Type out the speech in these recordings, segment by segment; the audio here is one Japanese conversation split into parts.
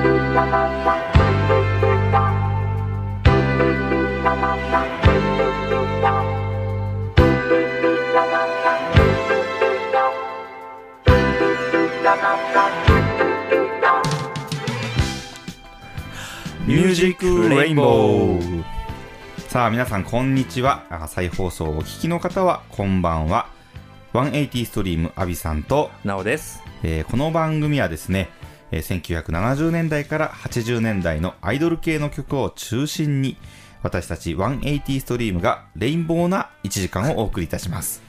ミュージックレインボーさあ皆さんこんにちは。あ再放送をお聞きの方はこんばんは。180ストリームアビさんと、なおです。えーこの番組はですね、えー1970年代から80年代のアイドル系の曲を中心に私たち180ストリームがレインボーな1時間をお送りいたします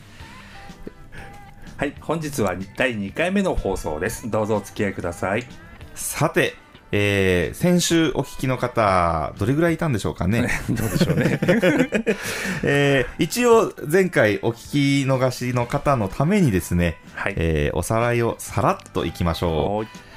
はい、本日は第2回目の放送です。どうぞお付き合いください。さて、えー先週お聞きの方どれぐらいいたんでしょうかね？どうでしょうね。えー一応前回お聞き逃しの方のためにですね、はい。えーおさらいをさらっといきましょう。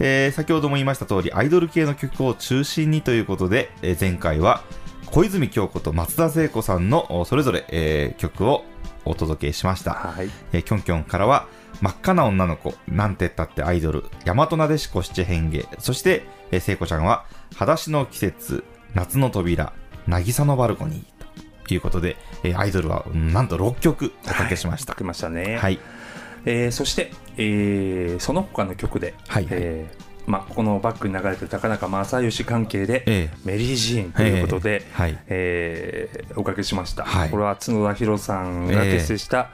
えー先ほども言いました通り、アイドル系の曲を中心にということで、えー前回は小泉京子と松田聖子さんのおそれぞれ、えー曲をお届けしました。はい。えーキョンキョンからは、真っ赤な女の子、なんてったってアイドル、大和なでしこ七変化、そして、えー聖子ちゃんは、裸足の季節、夏の扉、渚のバルコニーということで、えーアイドルはうんなんと6曲おかけしました。かけましたね。はい。えーそして、えーその他の曲で、はいえーまあ、このバックに流れてる高中正義関係で、えメリー・ジーンということで、ーはい。えーおかけしました、はい。これは角田博さんが結成した、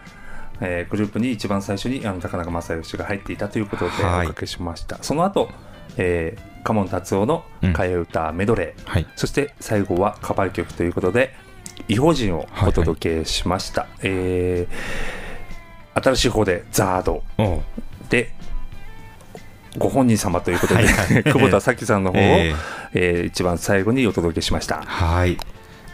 えーグループに一番最初にあの高中正義が入っていたということではい。おかけしました、その後、えー、カモン達夫のうん。替え歌メドレー、はい。そして最後はカバー曲ということで異邦人をお届けしました、えー新しい方でザード。でご本人様ということで、はいはい。久保田咲さんの方を、ええ。ー一番最後にお届けしました。ーはい。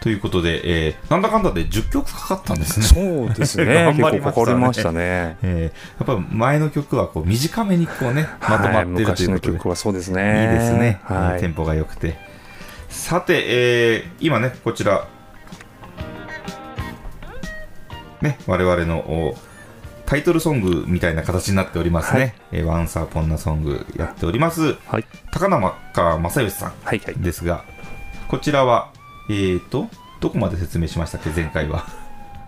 ということで、えーなんだかんだで10曲かかったんですね。そうですね。頑張結構りましたね。ましたね。えーやっぱり前の曲はこう短めにこうね、まとまはいってるということで、曲はそうですいいねですね、はい。えーテンポが良くて。さて、えー今ね、こちら、ね、我々のおタイトルソングみたいな形になっておりますね。えー Once Upon a Song やっております、はい。高中正義さんはいはいですが、こちらは、えーと、どこまで説明しましたっけ、前回は。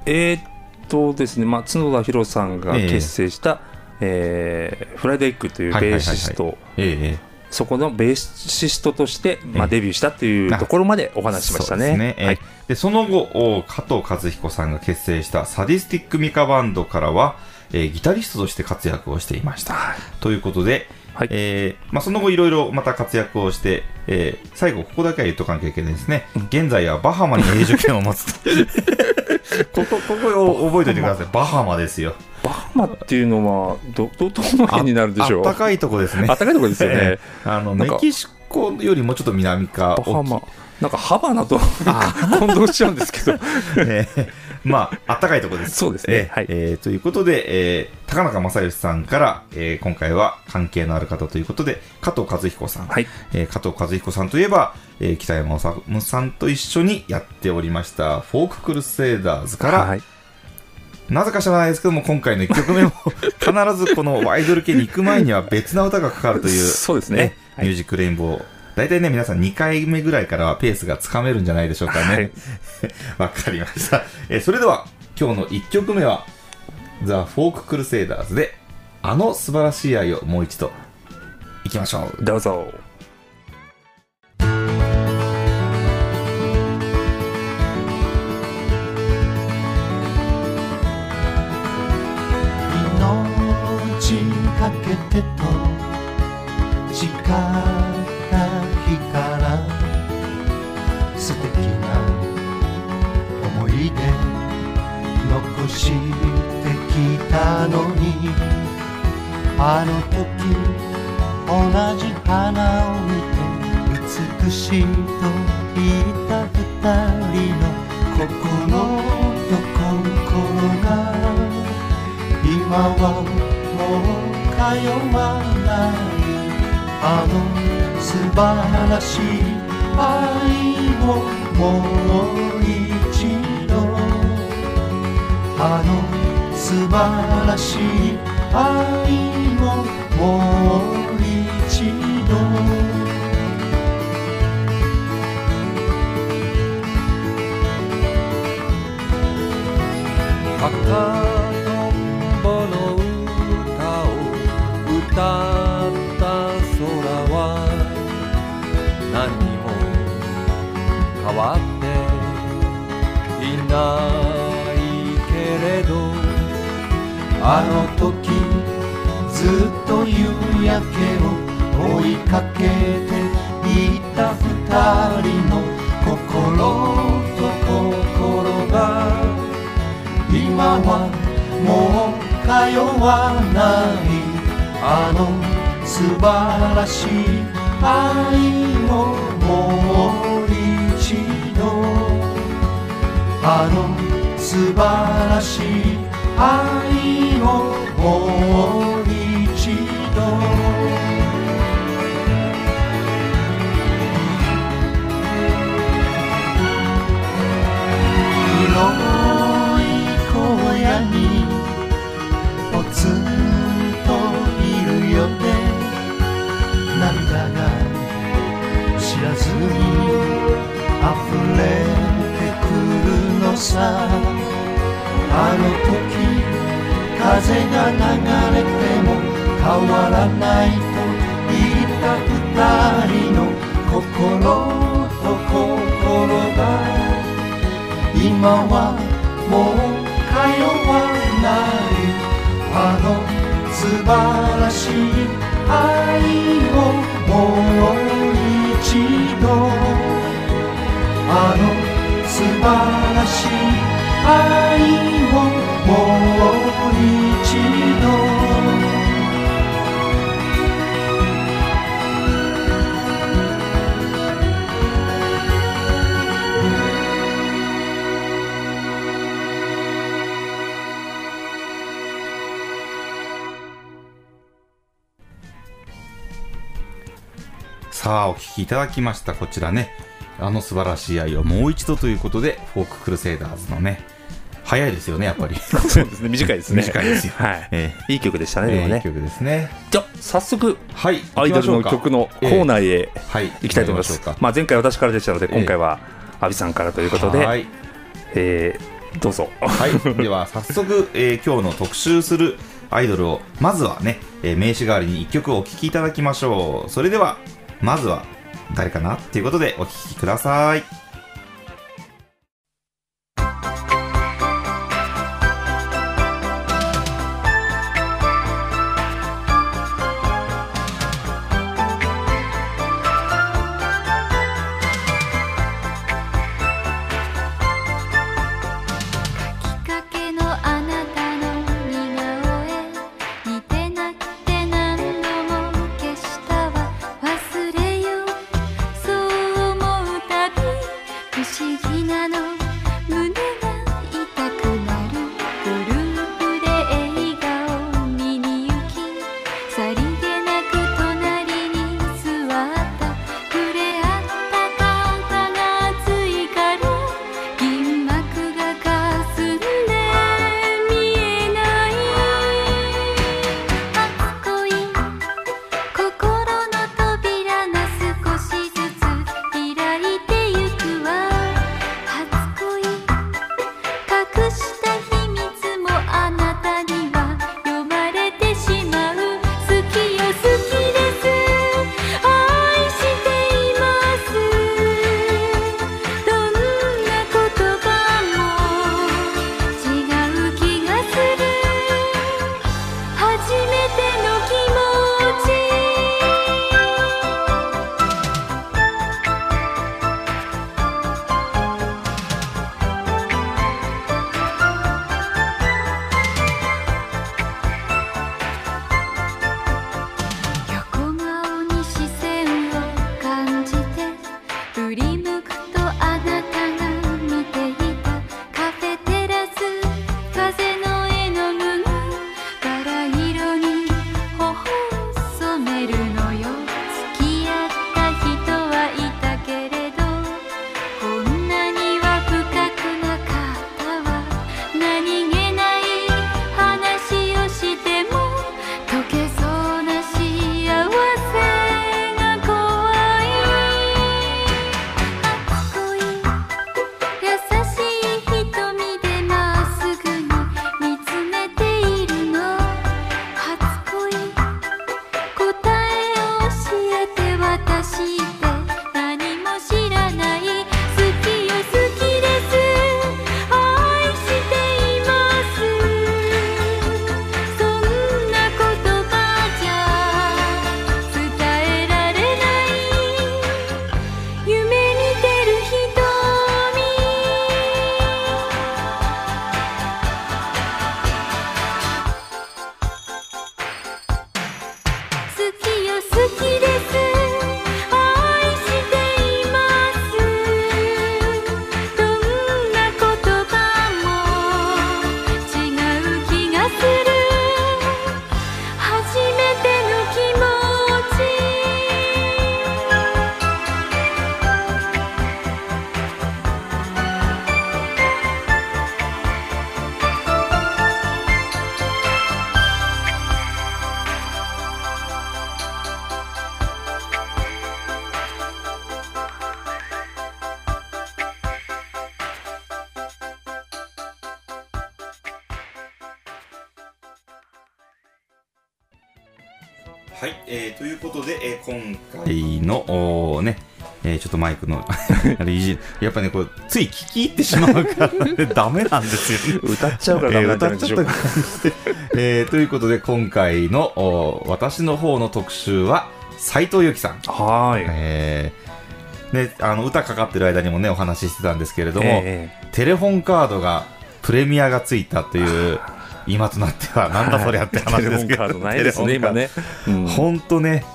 えーっとですね、まあ、角田博さんが結成した、えーフライドエッグというベーシスト、えそこのベーシストとして、まあ、ええデビューしたっていうところまでおー話ししましたね。えーはい、でその後、お加藤和彦さんが結成したサディスティックミカバンドからは、えーギタリストとして活躍をしていました。ということで、はいえーまあ、その後いろいろまた活躍をして、えー最後ここだけは言っとかなきゃいけないですね。現在はバハマに永住権を持つと。ここ、ここを覚えておいてください。バハマですよ。バハマっていうのはど、ど、どの辺になるでしょう？あったかいとこですね。あったかいとこですよねえ。ーあの、メキシコよりもちょっと南か、バハマ。なんかハバナと 混同しちゃうんですけど。えー まあ、あったかいとこです。そうですねえーはいえーということで、えー高中正義さんから、えー今回は関係のある方ということで、加藤和彦さん。はい。えー加藤和彦さんといえば、えー北山修さんと一緒にやっておりました、フォーク・クルセダーズから、はい。なぜか知らないですけども、今回の1曲目も、必ずこのアイドル系に行く前には別な歌がかかるという、そうですね。ミュージックレインボー。大体ね、皆さん2回目ぐらいからはペースがつかめるんじゃないでしょうかはいね。わ、かりました。えーそれでは、今日の1曲目は、ザ・フォーク・クルセイダーズで、あの素晴らしい愛をもう一度、行きましょう。どうぞ。命かけてとあの時同じ花を見て美しいと言った二人の心と心が今はもう通わないあの素晴らしい愛をもう一度あの素晴らしい愛をんぼのをったはも変わっていないけれど。あの時ずっと夕焼けを追いかけていた二人の心と心が。今はもう通わないあの素晴らしい愛をもう一度。あの素晴らしい愛をもう一溢れてくるのさ。あの時風が流れても変わらないと言った二人の心と心が。今はもう通わない。あの素晴らしい愛をもう一度。あの素晴らしい愛をもう一度さあ、お聞きいただきました。こちらね、あの素晴らしい愛をもう一度ということで、フォーククルセイダーズのね、早いですよね、やっぱり。そうですね短いですね。短いですよ。はい。えいい曲でしたえねでもね。いい曲ですね。じゃあ早速はい、アイドルの曲のコーナーへはい、行きたいと思います。まあ前回私からでしたので今回は阿ビさんからということで。はい、えーどうぞ。はい、では 早速、えー今日の特集するアイドルをまずはね、えー名詞代わりに1曲お聴きいただきましょう。それではまずは誰かなっていうことでお聴きください。イクの。あれいじやっぱねこうつい聞き入ってしまうから、ね、ダメなんですよ。ね。歌っちゃうからダメなんでしょうか、えー、ということで今回のお私の方の特集は斉藤由貴さん。はーい、えーね、あの歌かかってる間にもねお話ししてたんですけれども、えテレホンカードがプレミアがついたという今となってはなんだそりゃって話ですけど。カードないですね今ね、うん。本当ね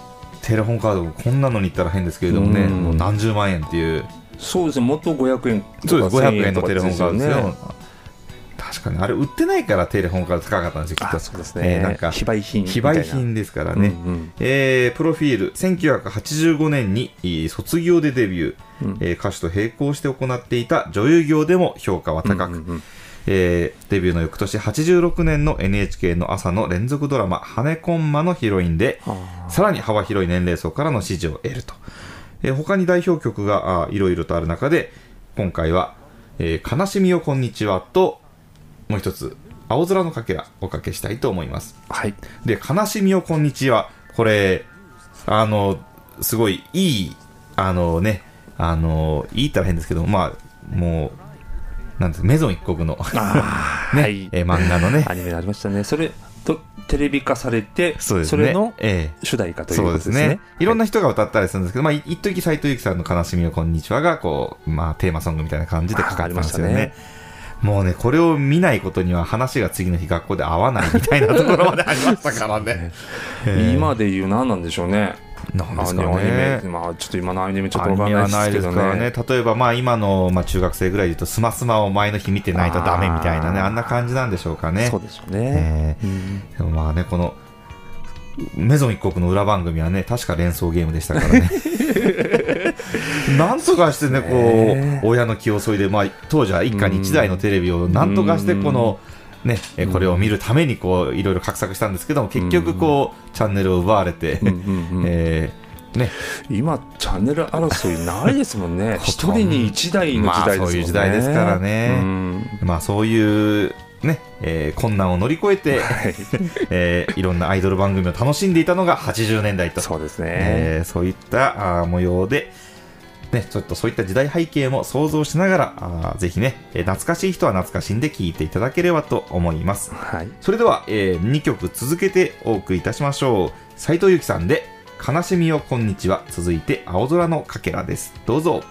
テレホンカードこんなのに言ったら変ですけれどもね、うん。もう何十万円っていう。そうですね元500円とかそうです500 1000円のテレホンカードですよ。ね。確かにあれ売ってないからテレホンカード高かったんですよきっとあそうですね、えーなんか非売品非な。売品ですからね、うんうん。えープロフィール1985年にえー卒業でデビュー、うん。えー歌手と並行して行っていた女優業でも評価は高く、うんうんうんえーデビューの翌年86年の NHK の朝の連続ドラマ「羽根コンマ」のヒロインであ。さらに幅広い年齢層からの支持を得ると、えー他に代表曲がいろいろとある中で今回は、えー悲しみよこんにちは」ともう一つ「青空のかけら」おかけしたいと思います。ーはい。で、悲しみをこんにちは。これ、あの、すごいいい、あのね、あの、いいったら変ですけど、まあ、もう、なんです。メゾン一国の、ね、はい。えー漫画のね、アニメありましたね。それとテレビ化されてそね。れのえ主題歌とえいうこそうですね。とですね。い。ろんな人が歌ったりするんですけど、まあ、い一時斉藤由貴さんの悲しみをこんにちはが、こう、まあ、テーマソングみたいな感じでかかってますよね。もうね、これを見ないことには話が次の日学校で合わないみたいなところまでありましたからね。ええ。今で言う何なんでしょうねなんですかね。まあちょっと今のアニメちょっとアわかんないないでけどですすからね。ね例えば、まあ今の、まあ中学生ぐらいで言うと、スマスマを前の日見てないとダメみたいなね、あんな感じなんでしょうかね。そうでしょうね、でもまあね、この、メゾン一国の裏番組はね、確か連想ゲームでしたからね。なんとかしてね、こねう、親の気をそいで、まあ当時は一家に一台のテレビをなんとかして、この、ね、えこれを見るためにこういろいろ画策したんですけども結局こうチャンネルを奪われて、うんうんうん。えーね、今チャンネル争いないですもんね。一人に一台の時代ですね、まあそういう時代ですからね。うん。まあそういうね、えー困難を乗り越えて、はい。えーいろんなアイドル番組を楽しんでいたのが80年代と。そうですね、えーそういったあー模様で、ね、ちょっとそういった時代背景も想像しながらあーぜひね、えー懐かしい人は懐かしんで聴いていただければと思います。はい。それでは、え2曲続けてお送りいたしましょう。斉藤由貴さんで「悲しみよこんにちは」続いて「青空のかけら」です。どうぞ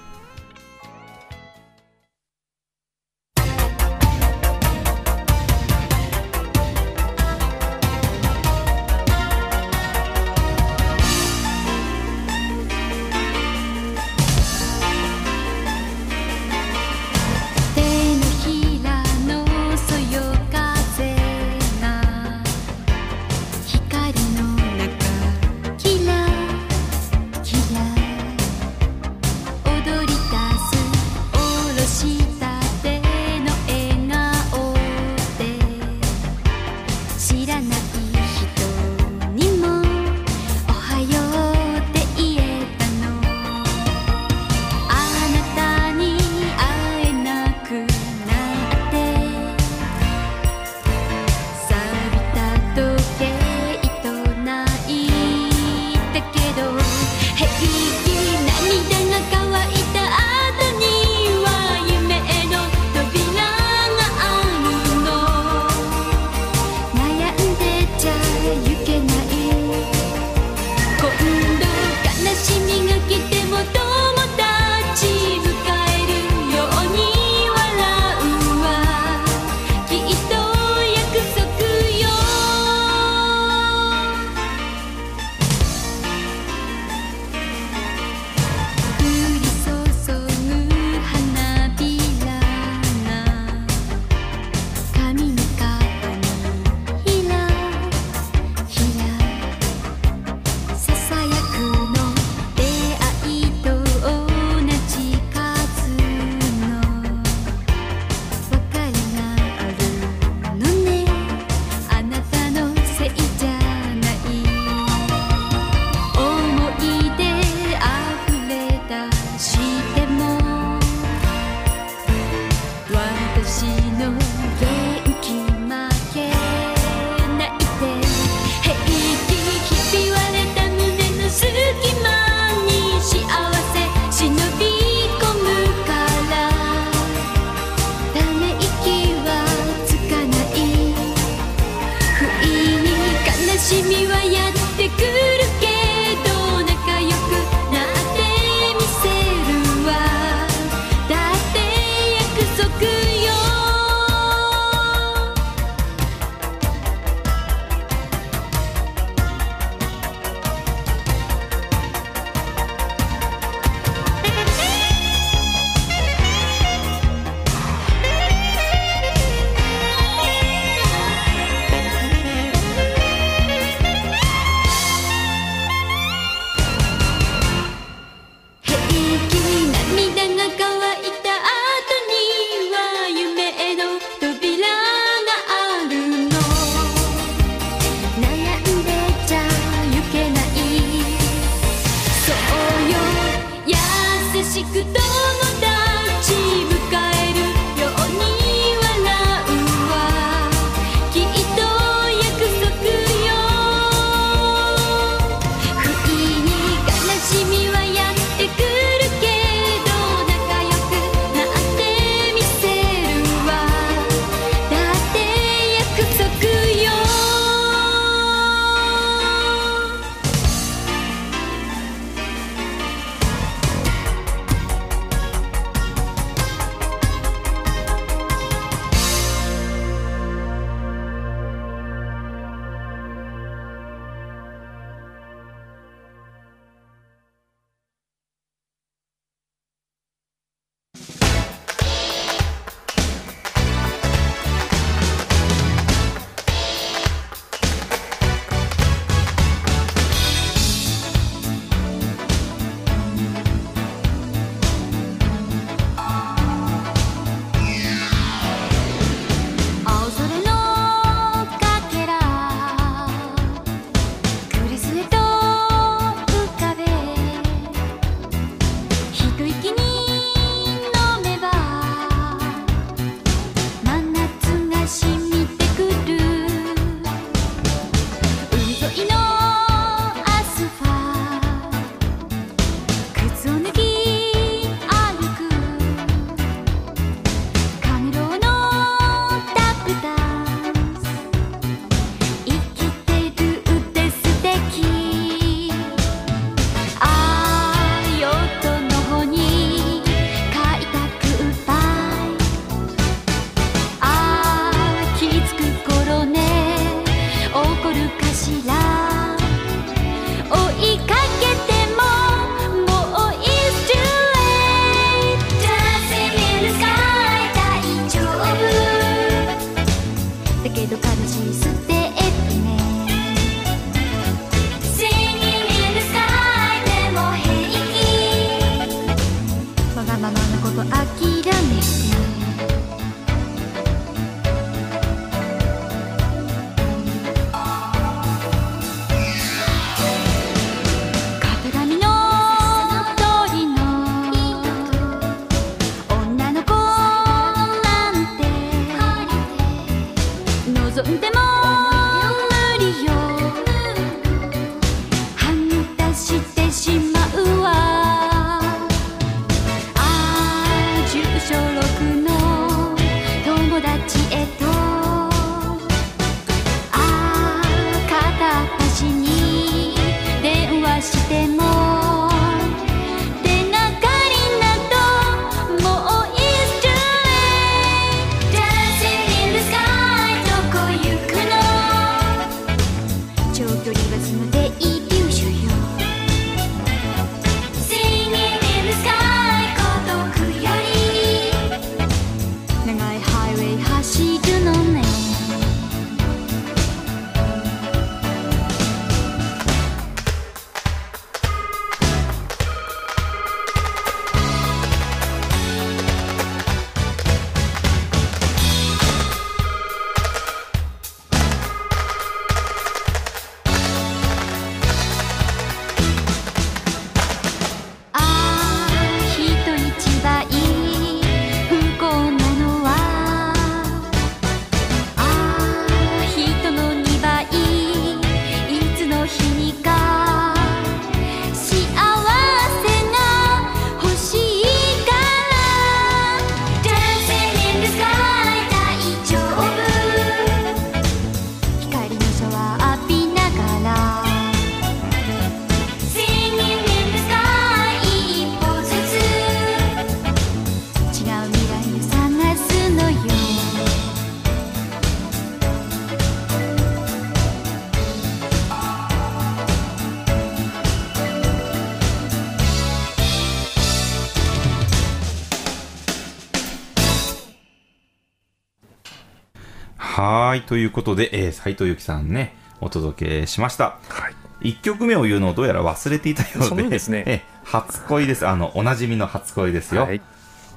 ということで、えー、斉藤由貴さんね、お届けしました。はい。1曲目を言うのをどうやら忘れていたようで、ですねえー初恋です。あの、おなじみの初恋ですよ。はい。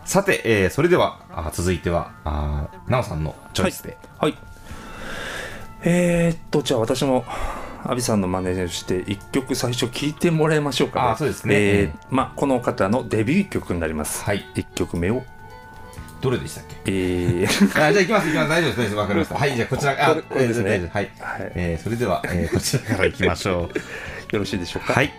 さて、えーそれでは、あ続いては、あなおさんのチョイスで。はい。えー、っと、じゃあ私もアビさんの真似をして一曲最初聴いてもらいましょうかねあそうですねえーえまあ、この方のデビュー曲になります、はい一曲目をどれでしたっけ？えー。あじゃあ行きます行きます。大丈夫です大丈夫です。わかりました。はいじゃあこちらあこれですね。はい、はい。えーそれでは、えーこちら。から行きましょう。よろしいでしょうか？はい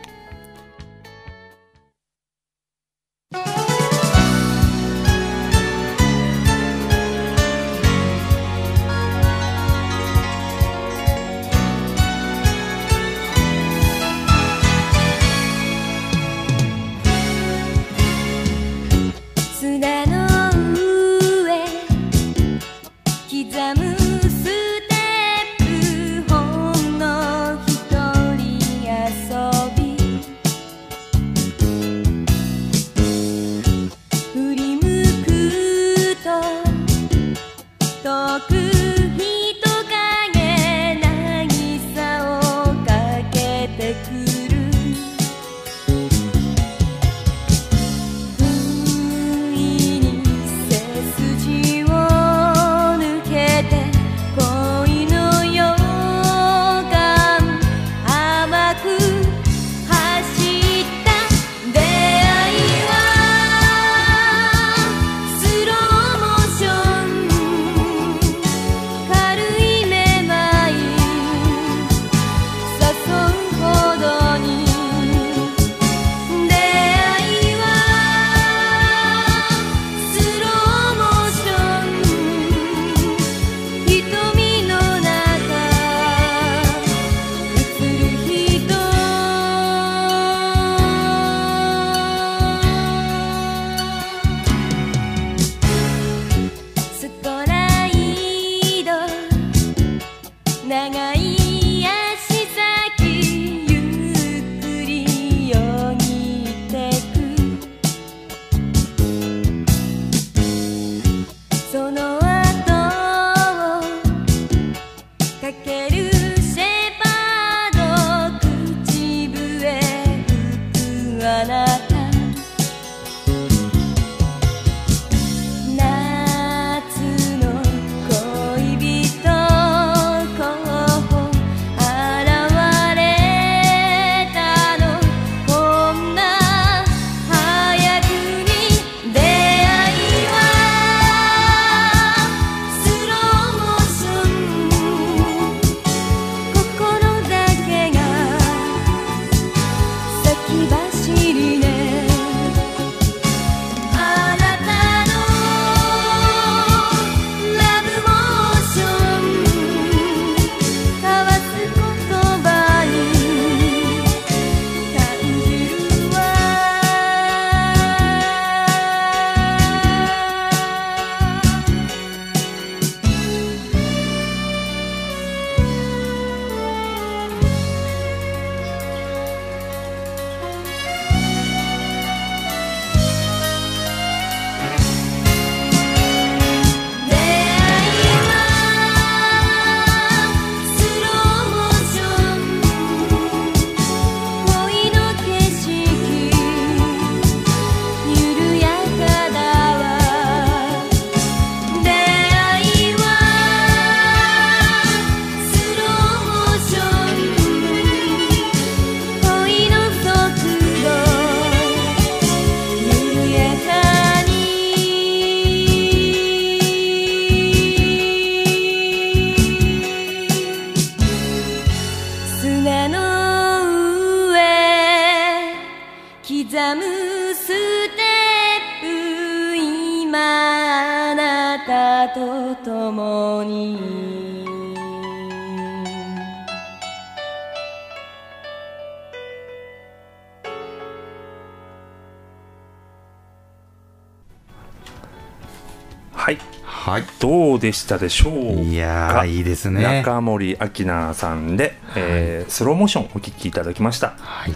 はい。どうでしたでしょういやいいですね。中森明菜さんで、えースローモーションお聴きいただきました。はい。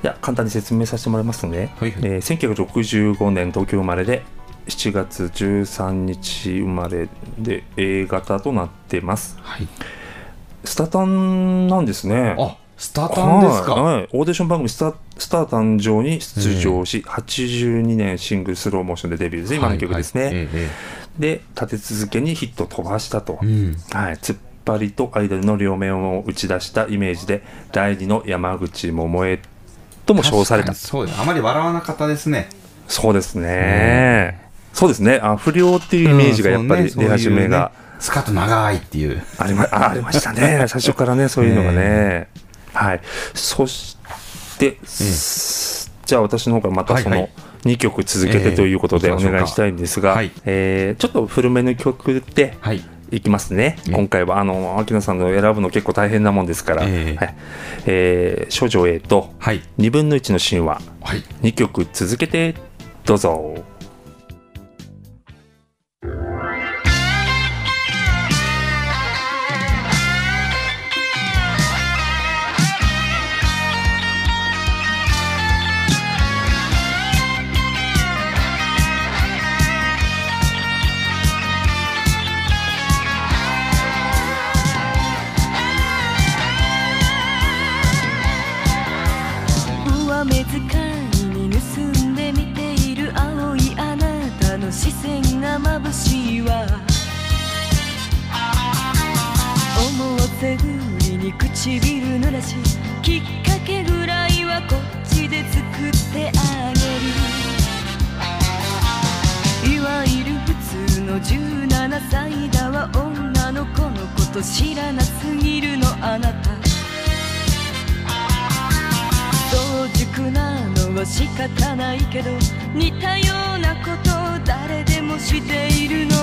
では簡単に説明させてもらいますね、はいはい。えー1965年東京生まれで7月13日生まれで A 型となってます。はい。スタタンなんですね。あスタタンですか、はい。はい。オーディション番組スタ「スター誕生」に出場し、82年シングルスローモーションでデビューですね。今の曲ですね、はいはい。えで立て続けにヒット飛ばしたと、ええうん。はい、突っぱりとアイドルの両面を打ち出したイメージで第二の山口百恵とも称された。そうです。あまり笑わなかったですね。そうですね、そうですね。あ不良っていうイメージがやっぱり出始めが、スカート長いっていう。ありまあありましたね。最初からねそういうのがね、はい。そして、じゃあ私の方からまたそのはい。はい2曲続けてということでええお願いしたいんですが、はい。えーちょっと古めの曲ではい。いきますね、ええ。今回はあの秋野さんの選ぶの結構大変なもんですから「ええ。はい。えー少女 A」とはい「2分の1の神話。はい」2曲続けてどうぞ。仕方ないけど似たようなこと誰でもしているの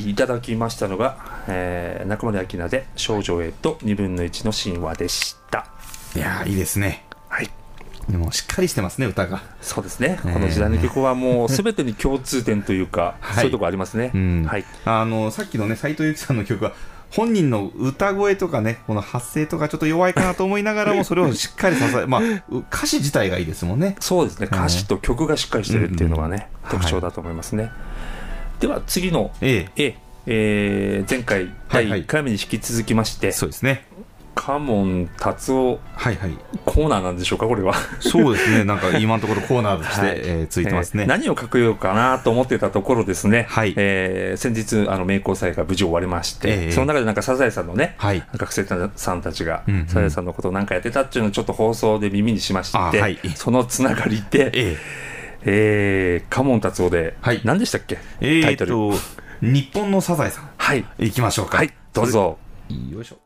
きいただきましたのが、えー、中森明菜で少女へと2分の1の神話でした。いやーいいですねはい。でもしっかりしてますね歌がそうですね。えこの時代の曲はもう全てに共通点というか、はいそういうところありますね。うんはい。あのさっきのね斉藤由貴さんの曲は本人の歌声とかねこの発声とかちょっと弱いかなと思いながらもそれをしっかり支え まあう歌詞自体がいいですもんねそうですね。歌詞と曲がしっかりしてるっていうのがね、うん特徴だと思いますね。では次の、ええ。ええー前回は第いはい。1回目に引き続きまして、そうですね。カモン達夫はいはい。コーナーなんでしょうか、これは。そうですね。なんか 今のところコーナーとして、はい。えーついてますね、えー何を書くようかなと思ってたところですね、はい。えー先日あの名工祭が無事終わりまして、ええ。その中でなんかサザエさんのね、はい。学生さんたちが、うんうん。サザエさんのことを何かやってたっていうのをちょっと放送で耳にしまして、あはい。そのつながりで、ええ。ー、カモン達夫で、はい。何でしたっけ、ええータイトル。と日本のサザエさん。はい、行きましょうか。はい、どうぞ。よいしょ。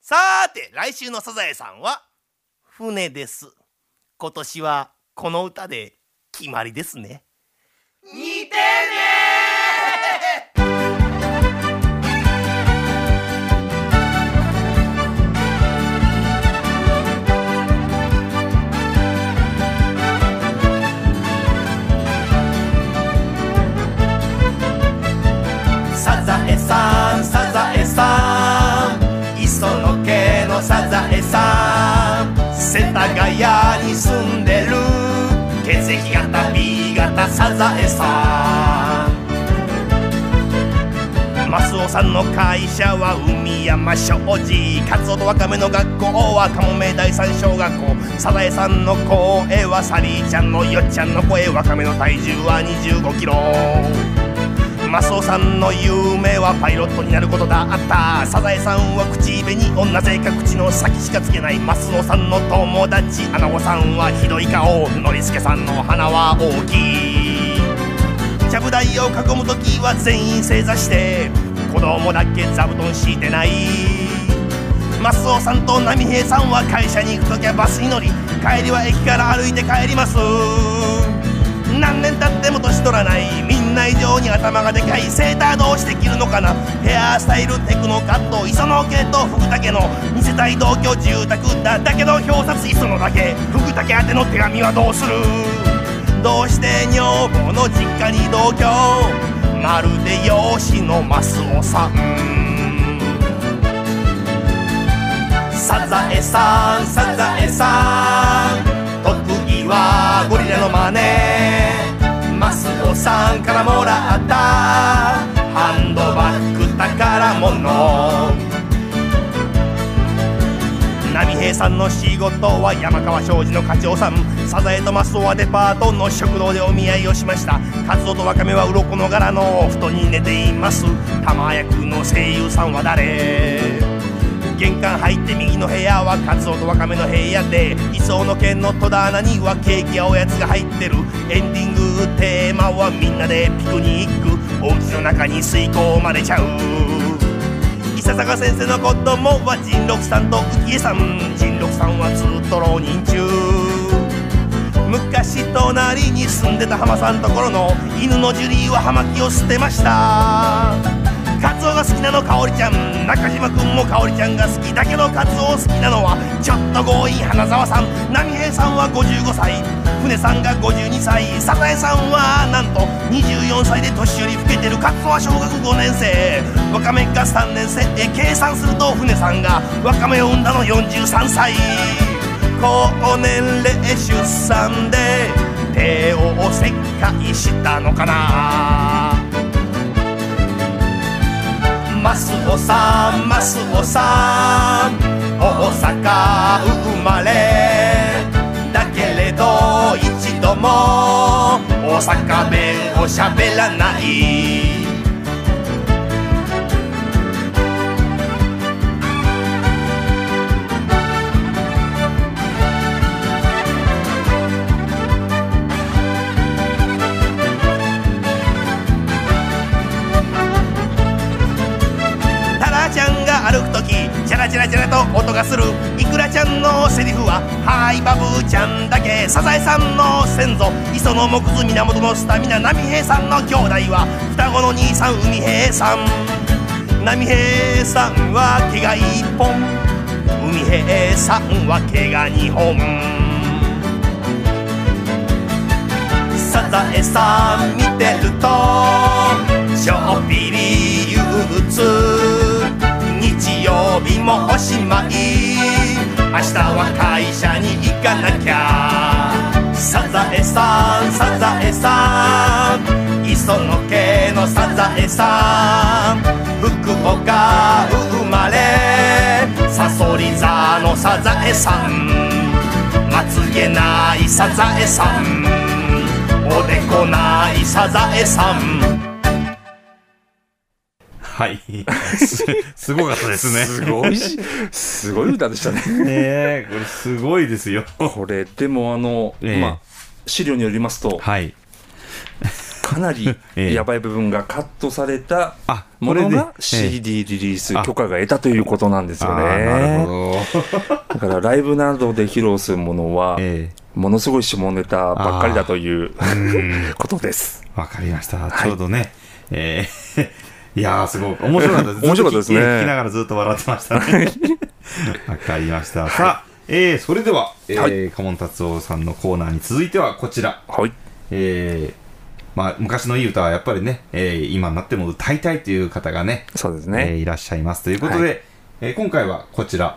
さーて来週のサザエさんは船です。今年はこの歌で決まりですね。似てサのサザエさん。世田谷に住んでる。血液型 B 型サザエさん。マスオさんの会社は海山商事カツオとワカメの学校。はカモメ第三小学校。サザエさんの声はサリーちゃんのよっちゃんの声。ワカメの体重は2 5キロ。マスオさんの夢はパイロットになることだ。った。サザエさんは口紅女性か口の先しかつけないマスオさんの友達。アナゴさんはひどい顔。ノリスケさんの鼻は大きい。ちゃぶ台を囲む時は全員正座して子供だけ座布団敷いてない。マスオさんと波平さんは会社に行く時はバスに乗り帰りは駅から歩いて帰ります。何年経っても年取らない。んな以上に頭がでかいセーターどうして着るのかな？ヘアスタイルテクノカット磯野家と福武の二世帯同居住宅だだけど表札磯野だけ。福武宛ての手紙はどうする？どうして女房の実家に同居？まるで養子のマスオさん。サザエさんサザエさん。特技はゴリラ金マスさんからもらった。ハンドバッグ宝物波平さんの仕事は山川商事の課長さん。サザエとマスオはデパートの食堂でお見合いをしました。カツオとワカメは鱗の柄のお布団に寝ています。玉役の声優さんは誰？玄関入って右の部屋はカツオとワカメの部屋で理想の剣の戸棚にはケーキやおやつが入ってる。エンディングテーマはみんなでピクニック。お家の中に吸い込まれちゃう。伊佐坂先生の子供は仁六さんと浮江さん仁六さんはずっと浪人中。昔隣に住んでた浜さんところの犬のジュリーは葉巻を捨てました。カツオが好きなのかおりちゃん。中島くんもかおりちゃんが好きだけどカツオ好きなのはちょっと強引花沢さん。波平さんは55歳。船さんが52歳。サザエさんはなんと24歳で年寄り老けてる。カツオは小学5年生。ワカメが3年生え計算すると船さんがワカメを産んだの43歳。高年齢出産で帝王切開したのかな。ますおさんマスオさん。大阪生まれ。だけれど一度も大阪弁をしゃべらない。音がするイクラちゃんのセリフは「はいバブーちゃんだけ」サザエさんの先祖。磯野木津源のスタミナ波平さんの兄弟は双子の兄さん海平さん。波平さんは毛が一本。海平さんは毛が二本サザエさん見てるとちょっぴり憂鬱日曜もおしまい明日は会社に行かなきゃ。サザエさんサザエさん磯野家のサザエさん福岡生まれさそり座のサザエさん。まつげないサザエさん。おでこないサザエさん。はい。す すごかったですね。すごいし、すごい歌でしたね。ねえ、これすごいですよ。これ、でもあの、ええまあ、資料によりますと、はい。かなり ええやばい部分がカットされたものが CD リリースあ許可が得たということなんですよあーなるね。ほど。だからライブなどで披露するものは、えものすごい下ネタばっかりだという。ことです。わかりました。はいちょうどね。えーいやー、すごい。面白かったです。面白かったですね聞きながらずっと笑ってましたね。わかりました。さあ、えー、それでは、えーはいカモン達夫さんのコーナーに続いてはこちら。はい。えー、まあ、昔のいい歌はやっぱりね、えー今になっても歌いたいという方がね、えーそうですね。いらっしゃいますということで、はえー今回はこちら、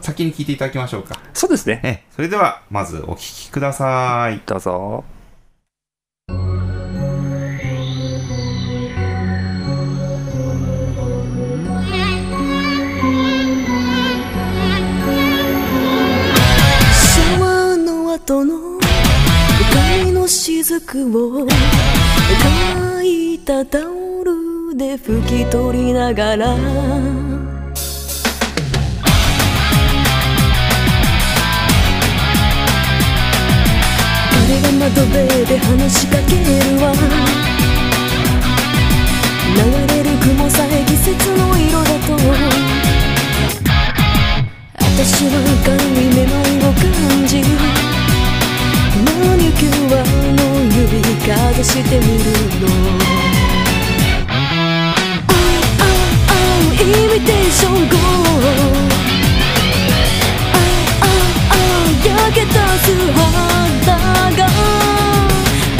先に聞いていただきましょうか。そうですね。えーそれでは、まずお聞きください。どうぞ。を乾いたタオルで拭き取りながら。誰が窓辺で話しかけるわ。流れる雲さえ季節の色だと。私は軽いめまいを感じマニキュアの指かざしてみるの Oh, oh, oh, イミテーション Go Oh, oh, oh, 焼けた素肌が Oh,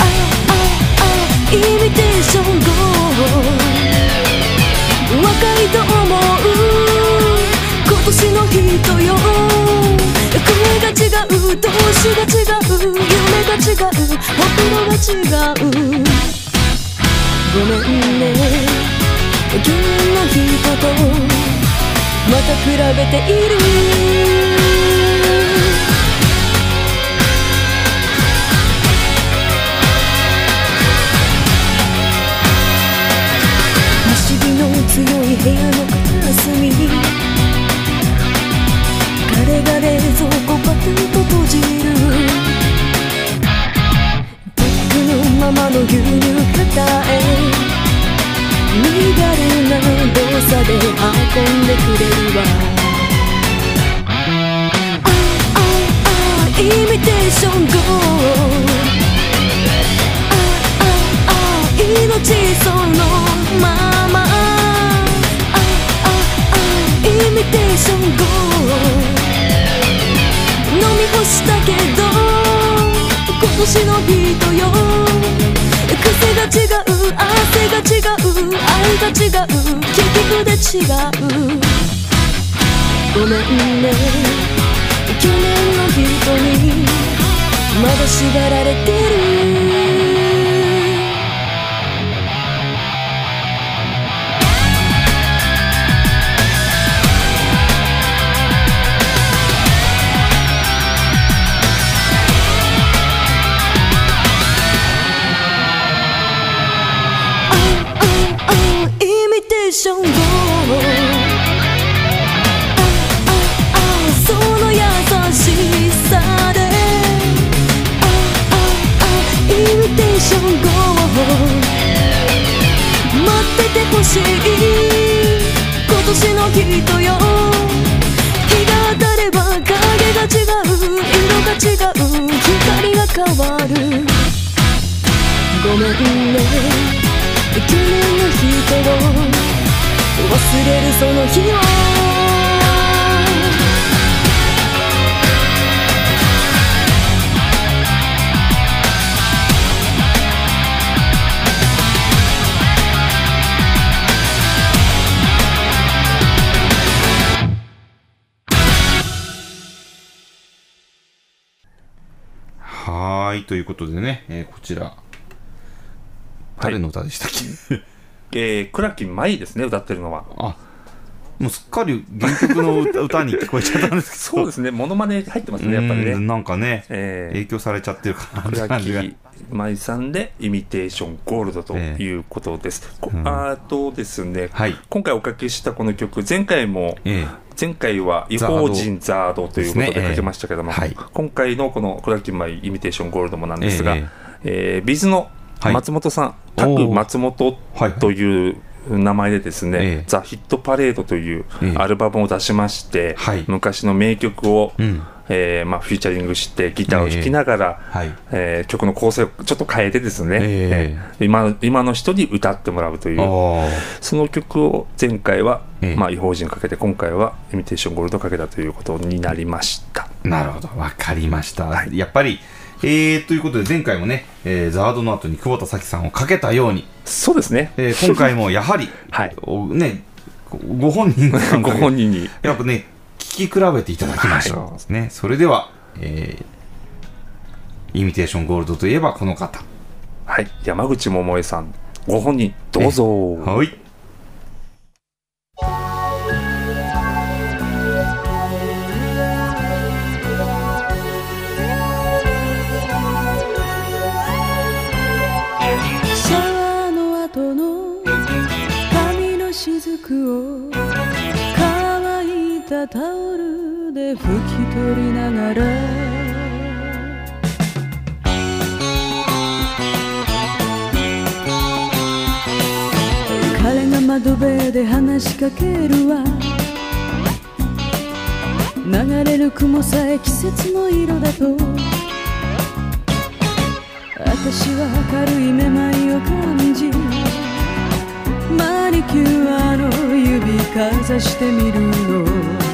oh, oh, イミ年の人よ声が違う夢が違うほくろが違うごめんね去年の人とまた比べている西日の強い部屋の片隅彼ままの牛乳片へ身軽な動作で運んでくれるわあああイミテーション GO あああ命そのままあああイミテーション GO 飲み干したけど今年の人よ。違う汗が違う愛が違う結局で違う。ごめんね。去年の人にまだ縛られてる。今年の人よ。日が当たれば影が違う。色が違う光が変わる。ごめんね去年の人を忘れる。その日をはーい、とい。うことでね、えーこちら、誰の歌でしたっけ、えー、倉木舞ですね歌ってるのは。あもうすっかり原曲の歌歌に聞こえちゃったんですけど、そうですね。モノマネ入ってますねやっぱりうんねなんかね、えー影響されちゃってるかな感じが。木舞さんでイミテーションゴールドということです、こうん。あとですね、はい。今回おかけしたこの曲前回もえ前回は違法人ザードということでかけましたけども、ええ。はい。今回のこの倉木舞イミテーションゴールドもなんですが、ええ。ービズのはい。松本さん、おター。ク松本はいはいとい。う名前でですね、ええ。ザ・ヒットパレードというええ。アルバムを出しまして、はい。昔の名曲を、うん。えーまあ、フューチャリングしてギターを弾きながら、はい。えー曲の構成をちょっと変えてですね、ええ。ー今今の人に歌ってもらうというあその曲を前回は、ええ。まあ、違法人かけて今回はイミテーションゴールドかけたということになりました。あ、なるほど、わかりました。はい。やっぱり、えー、ということで前回もね、えーザードの後に久保田早紀さんをかけたように、そうですね。えー今回もやはり、はい。おね、ご本人ご本人に。やっぱね、聞き比べていただきましょう。ね、それでは、えー、イミテーションゴールドといえばこの方。はい。山口百恵さんご本人どうぞ。はい。タオルで拭き取りながら。彼が窓辺で話しかけるわ。流れる雲さえ季節の色だと。私は軽いめまいを感じ。マニキュアの指かざしてみるの。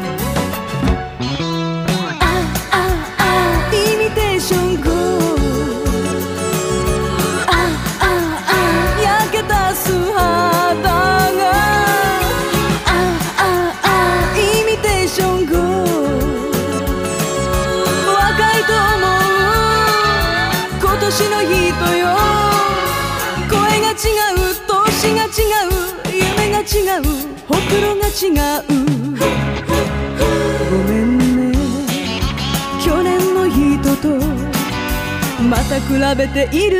違うごめんね。去年の人とまた比べている。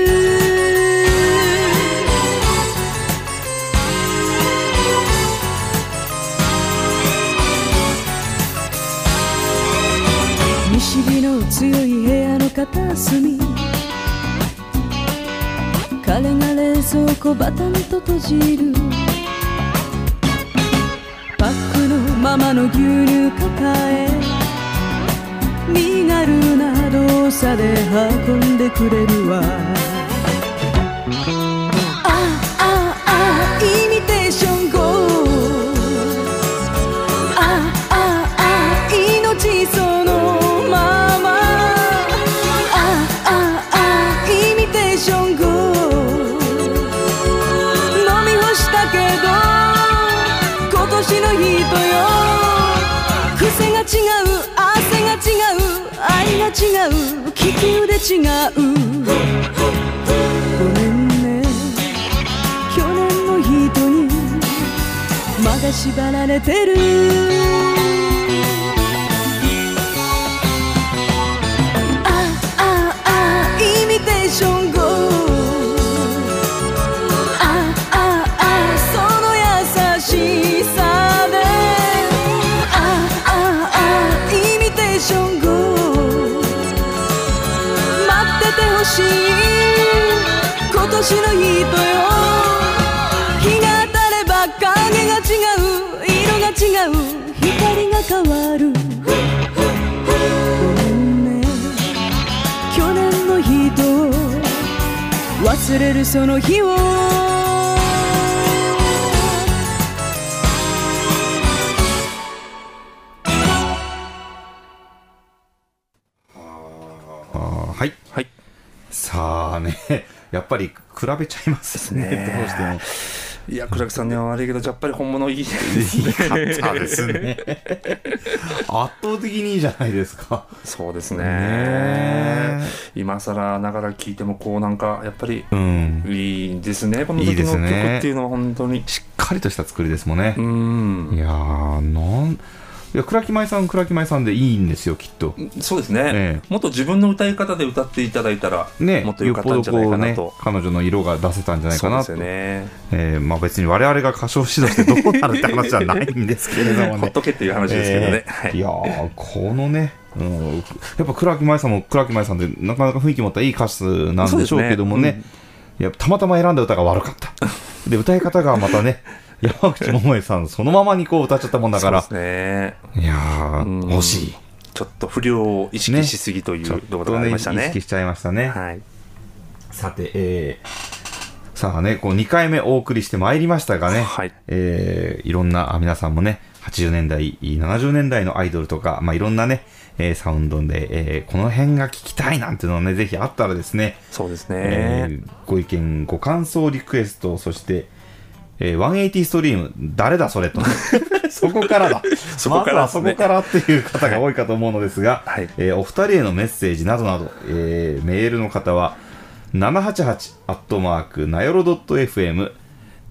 西日の強い部屋の片隅。彼が冷蔵庫バタンと閉じる。クのままの牛乳抱え身軽な動作で運んでくれるわ。違う。ごめんね。去年の人にまだ縛られてる。今年の人よ。日が当たれば影が違う。色が違う。光が変わる。ね。去年の人を忘れるその日を。ぱり比べちゃいますね。ねどうしても。いや倉木さんには悪いけどやっぱり本物いいですいいかったですね。圧倒的にいいじゃないですか。そうですねね今更ながら聞いてもこうなんかやっぱりうん。いいですねこの時の曲っていうのは本当にしっかりとした作りですもんねう。んいやー、なん、いや、倉木舞さん、倉木舞さんでいいんですよ、きっと。そうですね、ええもっと自分の歌い方で歌っていただいたら、ね、もっと良かったんじゃないかなよっぽどと。ね、彼女の色が出せたんじゃないかなと。ね。えーまあ別に我々が歌唱指導してどうなるって話じゃないんですけれどもね。ほっとけっていう話ですけどね。えはいーいやー、このね、うん、やっぱ倉木舞さんも倉木舞さんでなかなか雰囲気持ったいい歌手なんでしょうけどもね、そうですねいやたまたま選んだ歌が悪かった。で、歌い方がまたね、山口百恵さんそのままにこう歌っちゃったもんだから、そうですね。いやー、うん惜しい。ちょっと不良を意識しすぎというところがありましたね。意識しちゃいましたね。はい。さて、えー、さあね、こう2回目お送りしてまいりましたがね、はいえーいろんなあ皆さんもね、80年代、70年代のアイドルとか、まあ、いろんなね、えーサウンドで、えーこの辺が聞きたいなんていうのね、ぜひあったらですね、そうですえね。ーご意見、ご感想、リクエスト、そして、えー、180ストリーム、誰だそれと。そこからだ。そこからまずはそこからっていう方が多いかと思うのですが、はいえーお二人へのメッセージなどなど、えーメールの方は、788アットマーク、なよろ .fm、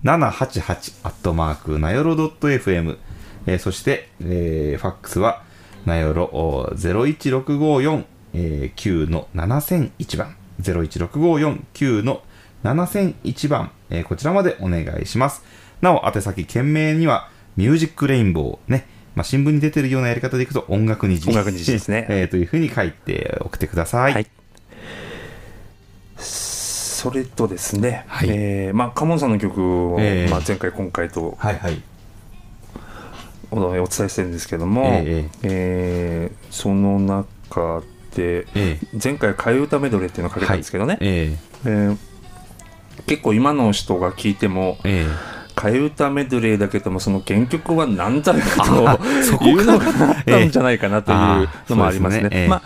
788アットマーク、なよろ .fm、えーそして、えーファックスは、なよろお01654、えー9の7001番、01654-9の7001番、えーこちらまでお願いします。なお、宛先、件名には、ミュージックレインボー、ね、まあ、新聞に出てるようなやり方でいくと、音楽虹。音楽虹ですね えーというふうに書いて送ってください。はい。それとですね、はいえーまあ、カモンさんの曲を、ええまあ、前回、今回とはい、はい。おお伝えしてるんですけども、ええーその中で、え前回、替え歌メドレーっていうのをかけたんですけどね、えええー結構今の人が聞いても、ええ。替え歌メドレーだけども、その原曲は何だろうというのがあったんじゃないかなというのもありますね。まあ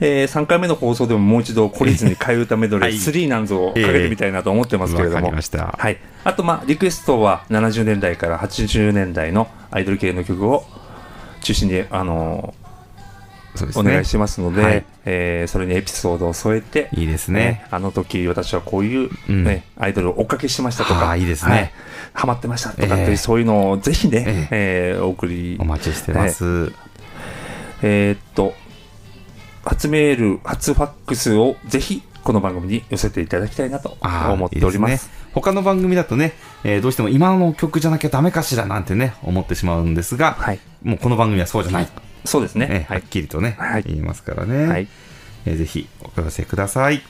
えー、3回目の放送でももう一度懲りずに替え歌メドレーはい3なんぞをかけてみたいなと思ってますけれども、はい、あと、まあ、リクエストは70年代から80年代のアイドル系の曲を中心に、あのねお願いしますので、はいえーそれにエピソードを添えて、いいですね。あの時私はこういう、うんねアイドルを追っかけしてましたとか、いいですねはいハマってましたとかっていう、ええそういうのをぜひね、ええーお送りお待ちしてます。えーっと、初メール、初ファックスをぜひこの番組に寄せていただきたいなと思っております。いいですね他の番組だとね、えーどうしても今の曲じゃなきゃダメかしらなんてね、思ってしまうんですが、はい。もうこの番組はそうじゃない。そうですね。えーははいっ。きりとね、はい言いますからね。はい。えーぜひお寄せください。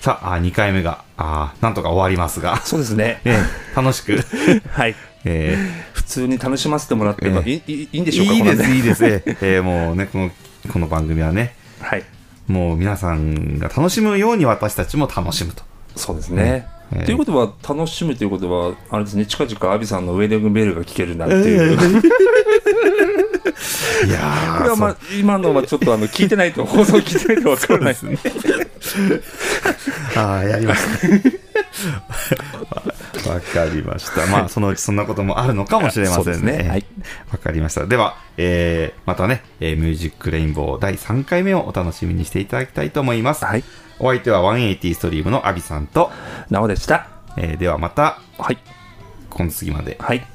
さあ、2回目が、あーなんとか終わりますが、そうですね。えー楽しく、はい。え普通に楽しませてもらってもえいいいいんでーしょうかいいです、いいです。えーえーもうね、この、この番組はね、はい。もう皆さんが楽しむように私たちも楽しむと。そうですね。ええということは、楽しむということは、あれですね、近々アビさんのウェディングベルが聴けるなんていう。いやこれはまあ、今のはちょっとあの、聞いてないと、放送聞いてないとわからないですね。ああ、やりました。わ わかりました。まあ、そのうちそんなこともあるのかもしれませんそうですねはいわかりました。では、えー、またね、えーミュージックレインボー第3回目をお楽しみにしていただきたいと思います。はい。お相手は180ストリームのアビさんと、なおでした。えーではまた、はい。今次まで。はい。